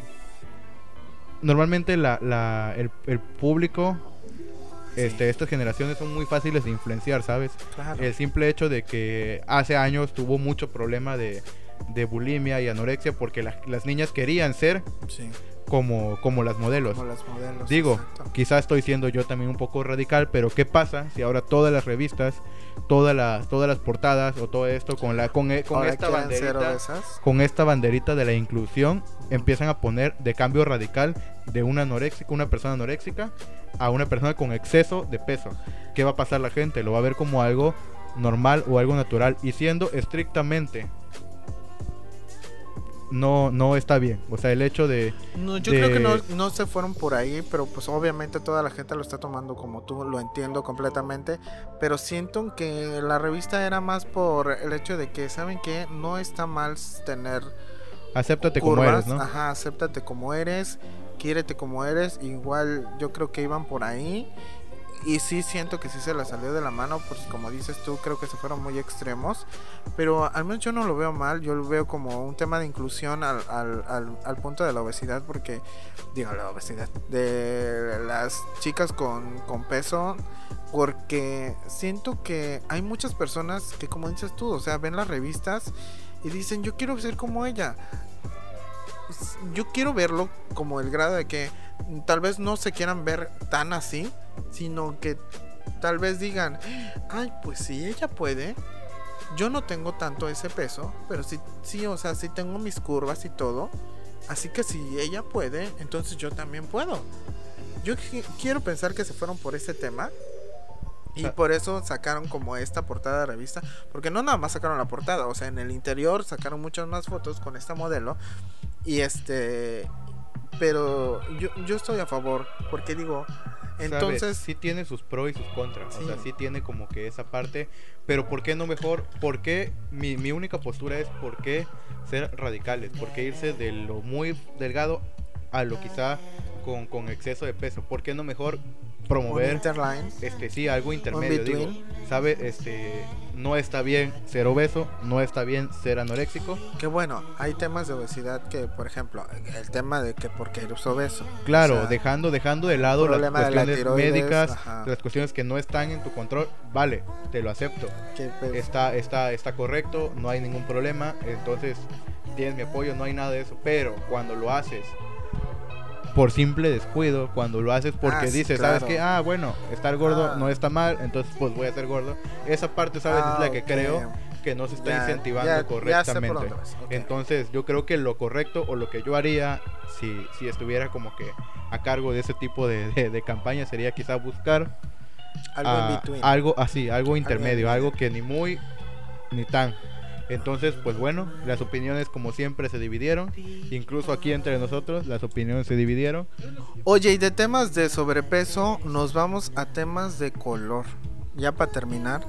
normalmente la, la- el, el público, este, estas generaciones son muy fáciles de influenciar, ¿sabes? Claro. El simple hecho de que hace años tuvo mucho problema de, de bulimia y anorexia porque la- las niñas querían ser Sí, como, como las modelos. como las modelos. Digo, quizás estoy siendo yo también un poco radical, pero ¿qué pasa si ahora todas las revistas, todas las, todas las portadas o todo esto con la con, e- con esta banderita, con esta banderita de la inclusión empiezan a poner de cambio radical de una anoréxica, una persona anoréxica a una persona con exceso de peso? ¿Qué va a pasar la gente? Lo va a ver como algo normal o algo natural y siendo estrictamente no no está bien. O sea, el hecho de No, yo de- creo que no, no se fueron por ahí, pero pues obviamente toda la gente lo está tomando como tú, lo entiendo completamente, pero siento que la revista era más por el hecho de que, ¿saben que No está mal tener acéptate como curvas, eres, ¿no? ajá, acéptate como eres, quiérete como eres, igual yo creo que iban por ahí. Y sí siento que sí se la salió de la mano, pues como dices tú, creo que se fueron muy extremos. Pero al menos yo no lo veo mal, yo lo veo como un tema de inclusión al, al, al, punto de la obesidad, porque, digo, la obesidad, de las chicas con, con peso, porque siento que hay muchas personas que, como dices tú, o sea, ven las revistas y dicen, yo quiero ser como ella. S- Yo quiero verlo como el grado de que tal vez no se quieran ver tan así, sino que tal vez digan, ay, pues si ella puede, yo no tengo tanto ese peso, pero sí, sí, o sea, sí tengo mis curvas y todo, así que si ella puede, entonces yo también puedo. Yo qui- quiero pensar que se fueron por ese tema. Y por eso sacaron como esta portada de revista. Porque no nada más sacaron la portada. O sea, en el interior sacaron muchas más fotos con esta modelo. Y este. Pero yo, yo estoy a favor. Porque digo. Entonces. ¿Sabes? sí tiene sus pros y sus contras. Sí. O sea, sí tiene como que esa parte. Pero ¿por qué no mejor? ¿Por qué? Mi, mi única postura es ¿por qué ser radicales? ¿Por qué irse de lo muy delgado a lo quizá con, con exceso de peso? ¿Por qué no mejor promover este sí algo intermedio digo sabe este no está bien ser obeso no está bien ser anoréxico Que bueno, hay temas de obesidad que, por ejemplo, el tema de que porque eres obeso. Claro, O sea, dejando, dejando de lado las la cuestiones tiroides, médicas, ajá. las cuestiones que no están en tu control, vale, te lo acepto. pues, Está, está, está correcto, no hay ningún problema. Entonces, tienes mi apoyo, no hay nada de eso. Pero cuando lo haces por simple descuido, cuando lo haces porque Ah, dices, claro. ¿sabes qué? Ah, bueno, estar gordo Ah. no está mal, entonces pues voy a ser gordo. Esa parte, ¿sabes? Ah, es la que ok. creo que no se está Ya, incentivando ya- correctamente. Entonces, yo creo que lo correcto o lo que yo haría si, si estuviera como que a cargo de ese tipo de, de- de campaña sería quizá buscar Algo ah, algo así, algo intermedio, algo que ni muy ni tan. Entonces, pues bueno, las opiniones como siempre se dividieron. Incluso aquí entre nosotros, las opiniones se dividieron. Oye, y de temas de sobrepeso, nos vamos a temas de color. Ya para terminar.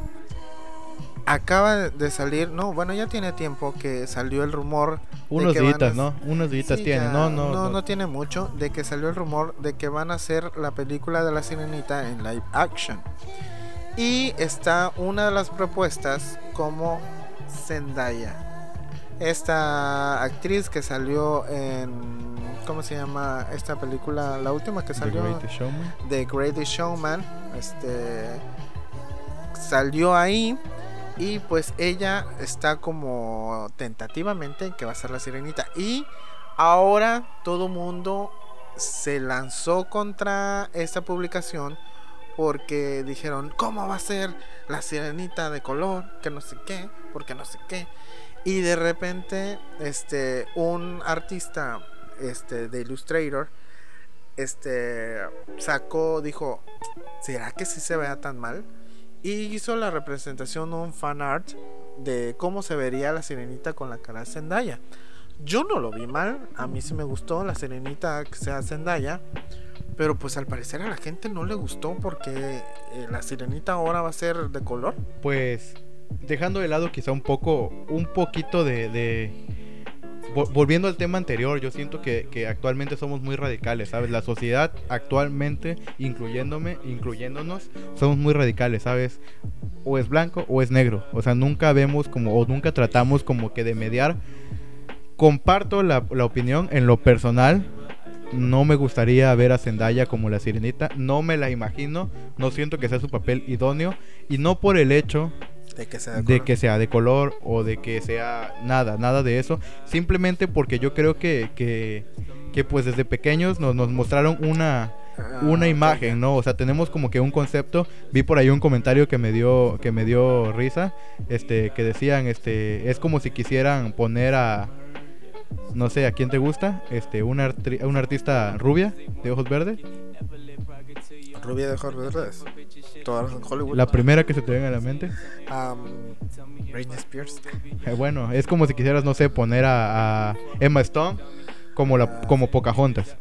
Acaba de salir, no, bueno, ya tiene tiempo que salió el rumor. Unos días, a- ¿no? Unos días Sí, tiene. ya, No, no, no, no. no tiene mucho de que salió el rumor de que van a hacer la película de la sirenita en live action. Y está una de las propuestas como Zendaya. Esta actriz que salió en ¿cómo se llama esta película? La última que The salió Greatest Showman. The Greatest Showman, este salió ahí y pues ella está como tentativamente que va a ser la sirenita y ahora todo mundo se lanzó contra esta publicación porque dijeron, ¿cómo va a ser la sirenita de color? Que no sé qué, porque no sé qué. Y de repente, este, un artista, este, de Illustrator, este, sacó, dijo, ¿será que sí se vea tan mal? Y hizo la representación, un fan art de cómo se vería la sirenita con la cara de Zendaya. Yo no lo vi mal, a mí sí me gustó la sirenita que sea Zendaya. Pero pues al parecer a la gente no le gustó porque eh, la sirenita ahora va a ser de color. Pues dejando de lado quizá un poco, un poquito de... de- vo- Volviendo al tema anterior, yo siento que, que actualmente somos muy radicales, ¿sabes? La sociedad actualmente, incluyéndome, incluyéndonos, somos muy radicales, ¿sabes? O es blanco o es negro. O sea, nunca vemos como, o nunca tratamos como que de mediar. Comparto la, la opinión en lo personal. No me gustaría ver a Zendaya como la sirenita. No me la imagino. No siento que sea su papel idóneo. Y no por el hecho De que sea de color. que sea de color o de que sea nada, nada de eso. Simplemente porque yo creo que, que, que pues desde pequeños nos, nos mostraron una, Ah, una imagen, ¿no? O sea, tenemos como que un concepto. Vi por ahí un comentario que me dio que me dio risa, este que decían, este, es como si quisieran poner a no sé, ¿a quién te gusta? Este, una, artri- una artista rubia de ojos verdes, Rubia de ojos verdes. Todas en Hollywood. la primera que se te venga a la mente. Britney Spears. Eh, bueno, es como si quisieras, no sé, poner a, a Emma Stone como la como Pocahontas.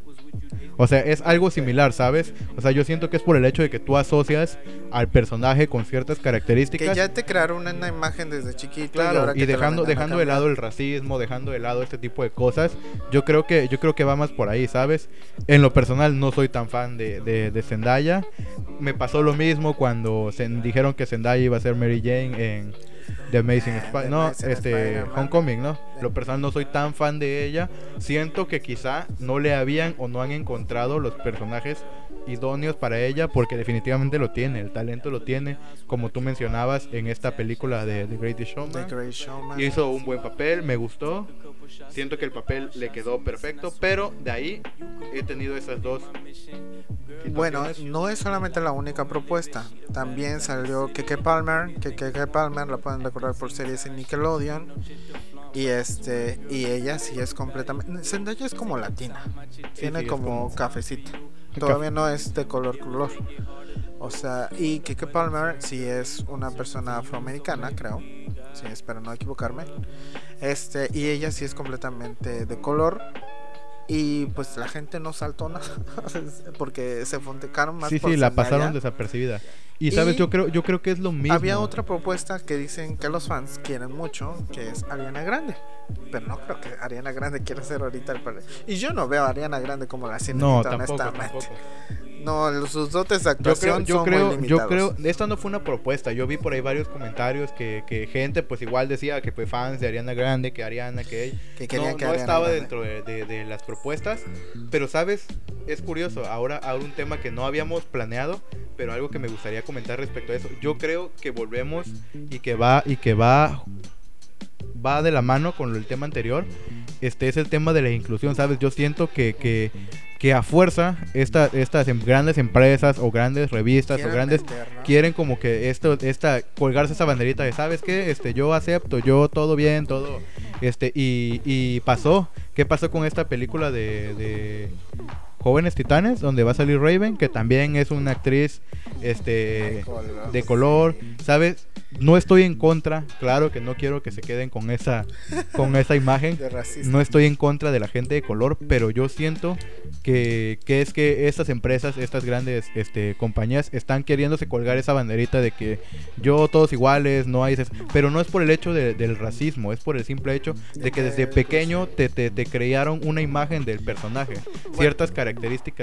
O sea, es algo similar, ¿sabes? O sea, yo siento que es por el hecho de que tú asocias al personaje con ciertas Que características. ya te crearon una, imagen desde chiquito. y, ahora que dejando, dejando de lado el racismo, dejando de lado este tipo de cosas, yo creo que, yo creo que va más por ahí, ¿sabes? En lo personal no soy tan fan de, de, de Zendaya. Me pasó lo mismo cuando se dijeron que Zendaya iba a ser Mary Jane en The Amazing Ah, Spider, no, este. Homecoming, ¿no? Lo personal no soy tan fan de ella. Siento que quizá no le habían o no han encontrado los personajes idóneos para ella porque definitivamente lo tiene, el talento lo tiene, como tú mencionabas en esta película de The Greatest Showman. The Great Showman. Hizo un buen papel, me gustó. Siento que el papel le quedó perfecto, pero de ahí he tenido esas dos. Bueno, no es solamente la única propuesta. También salió Keke Palmer, que Keke Palmer la pueden recordar por series en Nickelodeon. Y este y ella sí es completamente Zendaya es como latina. Tiene sí, como, como- cafecita. Todavía no es de color color. O sea, y Keke Palmer sí es una persona afroamericana, creo. Sí, espero no equivocarme. Este, y ella sí es completamente de color. Y pues la gente no saltó nada. porque se fontecaron más sí, por sí, la Zendaya. pasaron desapercibida. Y sabes, yo creo, yo creo que es lo mismo. Había otra propuesta que dicen que los fans quieren mucho, que es Ariana Grande. Pero no creo que Ariana Grande quiera ser ahorita el padre. Y yo no veo a Ariana Grande como la No, tampoco, honestamente. tampoco. No, los- sus dotes de Yo creo, actuación yo son creo, muy yo creo, esta no fue una propuesta. Yo vi por ahí varios comentarios que, que gente, pues igual decía que fue fans de Ariana Grande, que Ariana, que ella. Que no, que no Ariana estaba Grande. dentro de, de- de las propuestas, pero sabes, es curioso, ahora, ahora un tema que no habíamos planeado, pero algo que me gustaría comentar respecto a eso. Yo creo que volvemos y que va y que va va de la mano con el tema anterior. Este es el tema de la inclusión, ¿sabes? Yo siento que, que, que a fuerza esta, estas em- grandes empresas o grandes revistas o grandes meter, ¿no? quieren como que esto esta colgarse esa banderita de sabes qué este yo acepto yo todo bien todo este y, y pasó qué pasó con esta película de, de jóvenes titanes donde va a salir Raven que también es una actriz este de color sabes no estoy en contra claro que no quiero que se queden con esa con esa imagen. No estoy en contra de la gente de color, pero yo siento que, que es que estas empresas, estas grandes este, compañías, están queriéndose colgar esa banderita de que yo todos iguales, no hay... Pero no es por el hecho de- del racismo, es por el simple hecho de que desde pequeño te, te, te crearon una imagen del personaje, ciertas características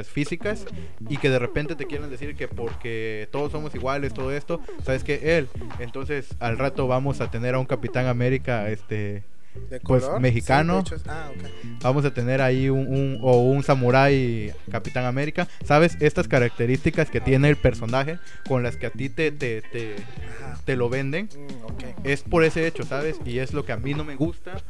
físicas y que de repente te quieren decir que porque todos somos iguales, todo esto, sabes que él, entonces al rato vamos a tener a un Capitán América, este ¿De pues, color? mexicano. Sí, de hecho es- ah, ok. vamos a tener ahí un, un- o un samurái Capitán América. ¿Sabes? Estas características que tiene el personaje con las que a ti te, te, te, te lo venden. Mm, ok. Es por ese hecho, ¿sabes? Y es lo que a mí no me gusta.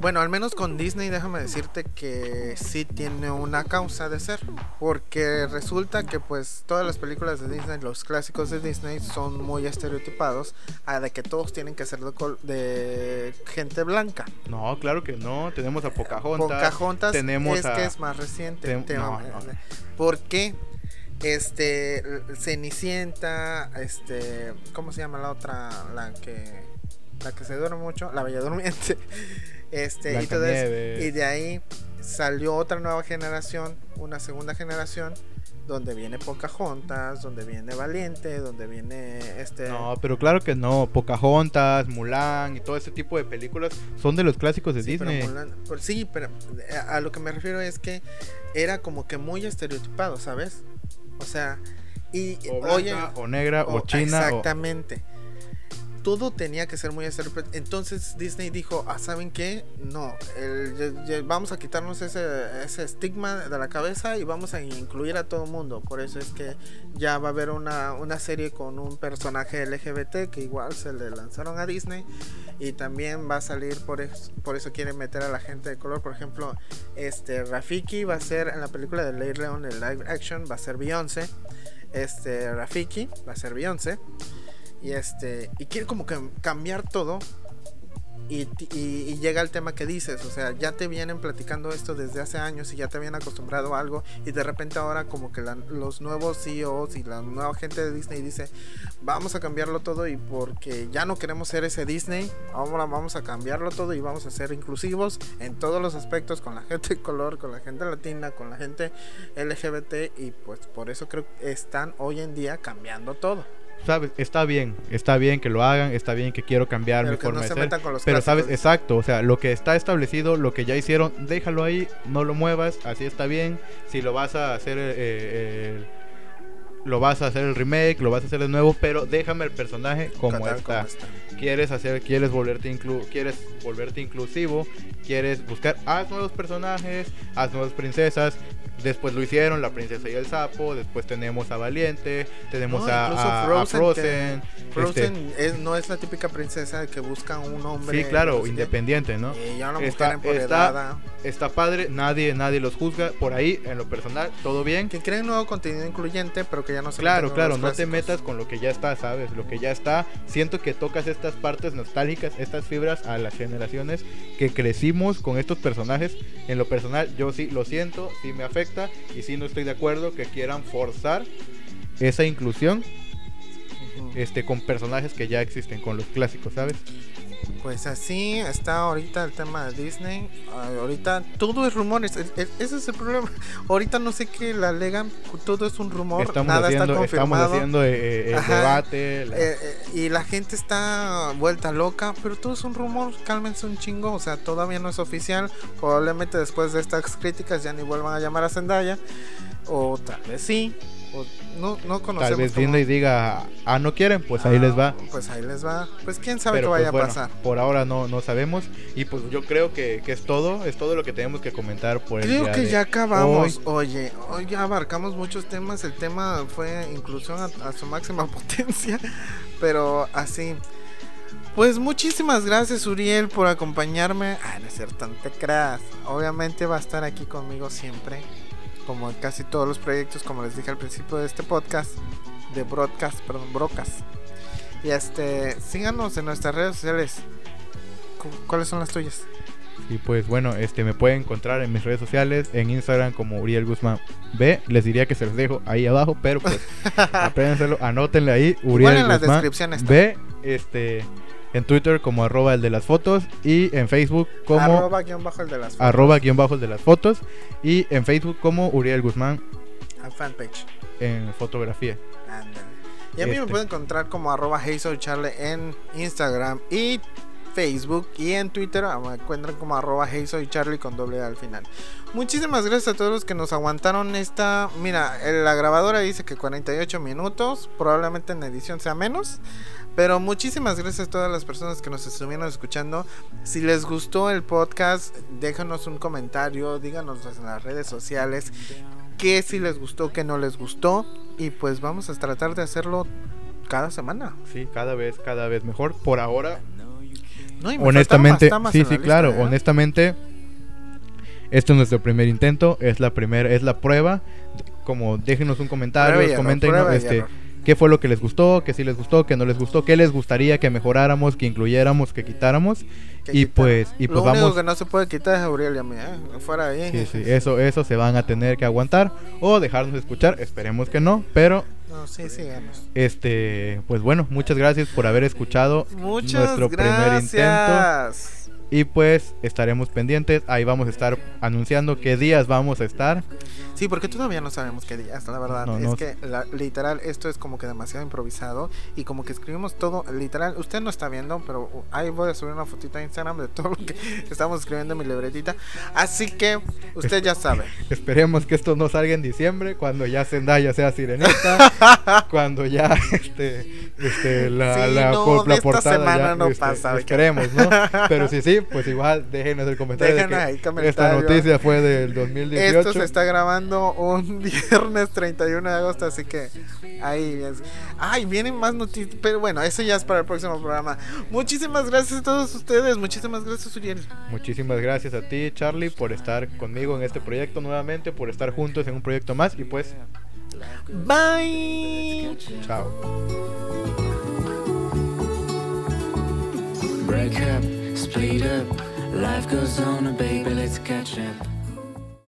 Bueno, al menos con Disney déjame decirte que sí tiene una causa de ser. Porque resulta que pues todas las películas de Disney, los clásicos de Disney son muy estereotipados a de que todos tienen que ser de, de gente blanca. No, claro que no. Tenemos a Pocahontas. Pocahontas tenemos es a... que es más reciente. Tem- Te- no, no. ¿Por qué? Este, Cenicienta, este, ¿cómo se llama la otra? La que, la que se duerme mucho, la Bella Durmiente. Este, y, todo eso. Blancanieves. y de ahí salió otra nueva generación, una segunda generación, donde viene Pocahontas, donde viene Valiente, donde viene este... No, pero claro que no. Pocahontas, Mulan y todo ese tipo de películas son de los clásicos de Sí, pero Disney. Mulan- por- sí, pero a, a lo que me refiero es que era como que muy estereotipado, ¿sabes? O sea, y O blanca, oye, o negra, o, o- china. o- exactamente. Todo tenía que ser muy estereotipado. Entonces Disney dijo, ah, ¿saben qué? No, vamos a quitarnos ese, estigma de la cabeza y vamos a incluir a todo el mundo. Por eso es que ya va a haber una, serie con un personaje LGBT que igual se le lanzaron a Disney y también va a salir por eso, por eso quieren meter a la gente de color por ejemplo este Rafiki va a ser en la película de Ley León el live action va a ser Beyoncé este Rafiki va a ser Beyoncé y este y quiere como que cambiar todo y, llega el tema que dices, o sea, ya te vienen platicando esto desde hace años y ya te habían acostumbrado a algo y de repente ahora como que los nuevos CEOs y la nueva gente de Disney dice, vamos a cambiarlo todo y porque ya no queremos ser ese Disney, ahora vamos a cambiarlo todo y vamos a ser inclusivos en todos los aspectos con la gente de color, con la gente latina, con la gente LGBT y pues por eso creo que están hoy en día cambiando todo. Sabes, está bien, está bien que lo hagan, está bien que quiero cambiar Pero mi forma no de se ser. metan con los Pero sabes, exacto, o sea, lo que está establecido, lo que ya hicieron, déjalo ahí, no lo muevas, así está bien. Si lo vas a hacer, eh, eh, lo vas a hacer el remake, lo vas a hacer de nuevo, pero déjame el personaje como Tal está. como está. Quieres hacer, quieres volverte inclu quieres volverte inclusivo, quieres buscar, haz nuevos personajes, haz nuevas princesas. Después lo hicieron, la princesa y el sapo. Después tenemos a Valiente, tenemos No, a, a- a Frozen, Frozen. que- Frozen este, es, no es la típica princesa que busca un hombre. sí, claro, independiente, ¿no? Y ya una mujer Está- empoderada. Está padre, nadie, nadie los juzga. Por ahí, en lo personal, todo bien. Que creen nuevo contenido incluyente, pero que ya no se Claro, claro, no te metas con lo que ya está, ¿sabes? Lo que ya está. Siento que tocas estas partes nostálgicas, estas fibras a las generaciones que crecimos con estos personajes. En lo personal, yo sí lo siento, sí me afecta y sí no estoy de acuerdo que quieran forzar esa inclusión este con personajes que ya existen, con los clásicos, ¿sabes? Pues así está ahorita el tema de Disney. Ah, ahorita todo es rumores. es- es- ese es el problema. Ahorita no sé qué la alegan. Todo es un rumor. Estamos nada haciendo, está estamos confirmado. haciendo eh, eh, el debate. la- Eh, eh, y la gente está vuelta loca, pero todo es un rumor, cálmense un chingo, o sea, todavía no es oficial, probablemente después de estas críticas ya ni vuelvan a llamar a Zendaya, o tal vez sí, o no, no conocemos. Tal vez cómo- Disney diga, ah, no quieren, pues ahí les va. Ah, Pues ahí les va, pues quién sabe Pero qué vaya pues, a pasar. por ahora no, no sabemos. Y pues yo creo que, que es todo, es todo lo que tenemos que comentar por el Creo día que de ya acabamos. hoy. Oye, hoy ya abarcamos muchos temas. El tema fue inclusión a, a su máxima potencia. Pero así. Pues muchísimas gracias Uriel por acompañarme. Ah, no es cierto, no te creas. Obviamente va a estar aquí conmigo siempre. Como en casi todos los proyectos, como les dije al principio de este podcast. De broadcast, perdón, brocas. Y este, síganos en nuestras redes sociales. Cu- ¿Cuáles son las tuyas? Y pues bueno, este me pueden encontrar en mis redes sociales, en Instagram como Uriel Guzmán B. Les diría que se los dejo ahí abajo, pero pues apréndenselo, anótenle ahí, Uriel en la Guzmán descripción está. B. Este, en Twitter como arroba el de las fotos y en Facebook como Arroba guion bajo el de las fotos. arroba guion bajo el de las fotos y en Facebook como Uriel Guzmán A fanpage. en fotografía. Y a mí me Este. pueden encontrar como arroba Charlie en Instagram y Facebook y en Twitter ah, me encuentran como arroba Charlie con doble al final. Muchísimas gracias a todos los que nos aguantaron esta... Mira, la grabadora dice que 48 minutos, probablemente en edición sea menos. Pero muchísimas gracias a todas las personas que nos estuvieron escuchando. Si les gustó el podcast, déjanos un comentario, díganos en las redes sociales qué si les gustó, qué no les gustó. Y pues vamos a tratar de hacerlo cada semana. Sí, cada vez, cada vez mejor. Por ahora, No, y me honestamente, más sí, sí, claro, ¿eh? honestamente, este es nuestro primer intento, es la primera, es la prueba. Como déjenos un comentario, comenten este. Qué fue lo que les gustó, qué sí les gustó, qué no les gustó, qué les gustaría que mejoráramos, que incluyéramos, que quitáramos. Que y quitar. pues, y Lo pues único vamos. que no se puede quitar es a Uriel y a mí, ¿eh? Fuera ahí. Sí, sí, eso, eso se van a tener que aguantar o dejarnos escuchar. Esperemos que no, pero No, sí, sigamos. este, pues bueno, muchas gracias por haber escuchado Muchas nuestro primer intento. y pues estaremos pendientes. Ahí vamos a estar anunciando qué días vamos a estar. Sí, porque todavía no sabemos qué días, la verdad. No, es no. que la- literal esto es como que demasiado improvisado y como que escribimos todo, literal, usted no está viendo, pero uh, ahí voy a subir una fotita a Instagram de todo lo que estamos escribiendo en mi libretita. Así que usted ya sabe. Esperemos que esto no salga en diciembre, cuando ya Zendaya sea sirenita, cuando ya este, este la, Sí, la, no, por- de la esta portada semana ya, no este, pasa, esperemos, ¿no? Pero si sí, pues igual déjenos el comentario de Déjenos ahí esta noticia fue del 2018. Esto se está grabando un viernes 31 de agosto, así que ahí es. Ay, vienen más noticias, pero bueno, eso ya es para el próximo programa. Muchísimas gracias a todos ustedes, muchísimas gracias Uriel. Muchísimas gracias a ti, Charlie, por estar conmigo en este proyecto nuevamente, por estar juntos en un proyecto más y pues, Bye. chao. Break up, split up. Life goes on, baby, let's catch up.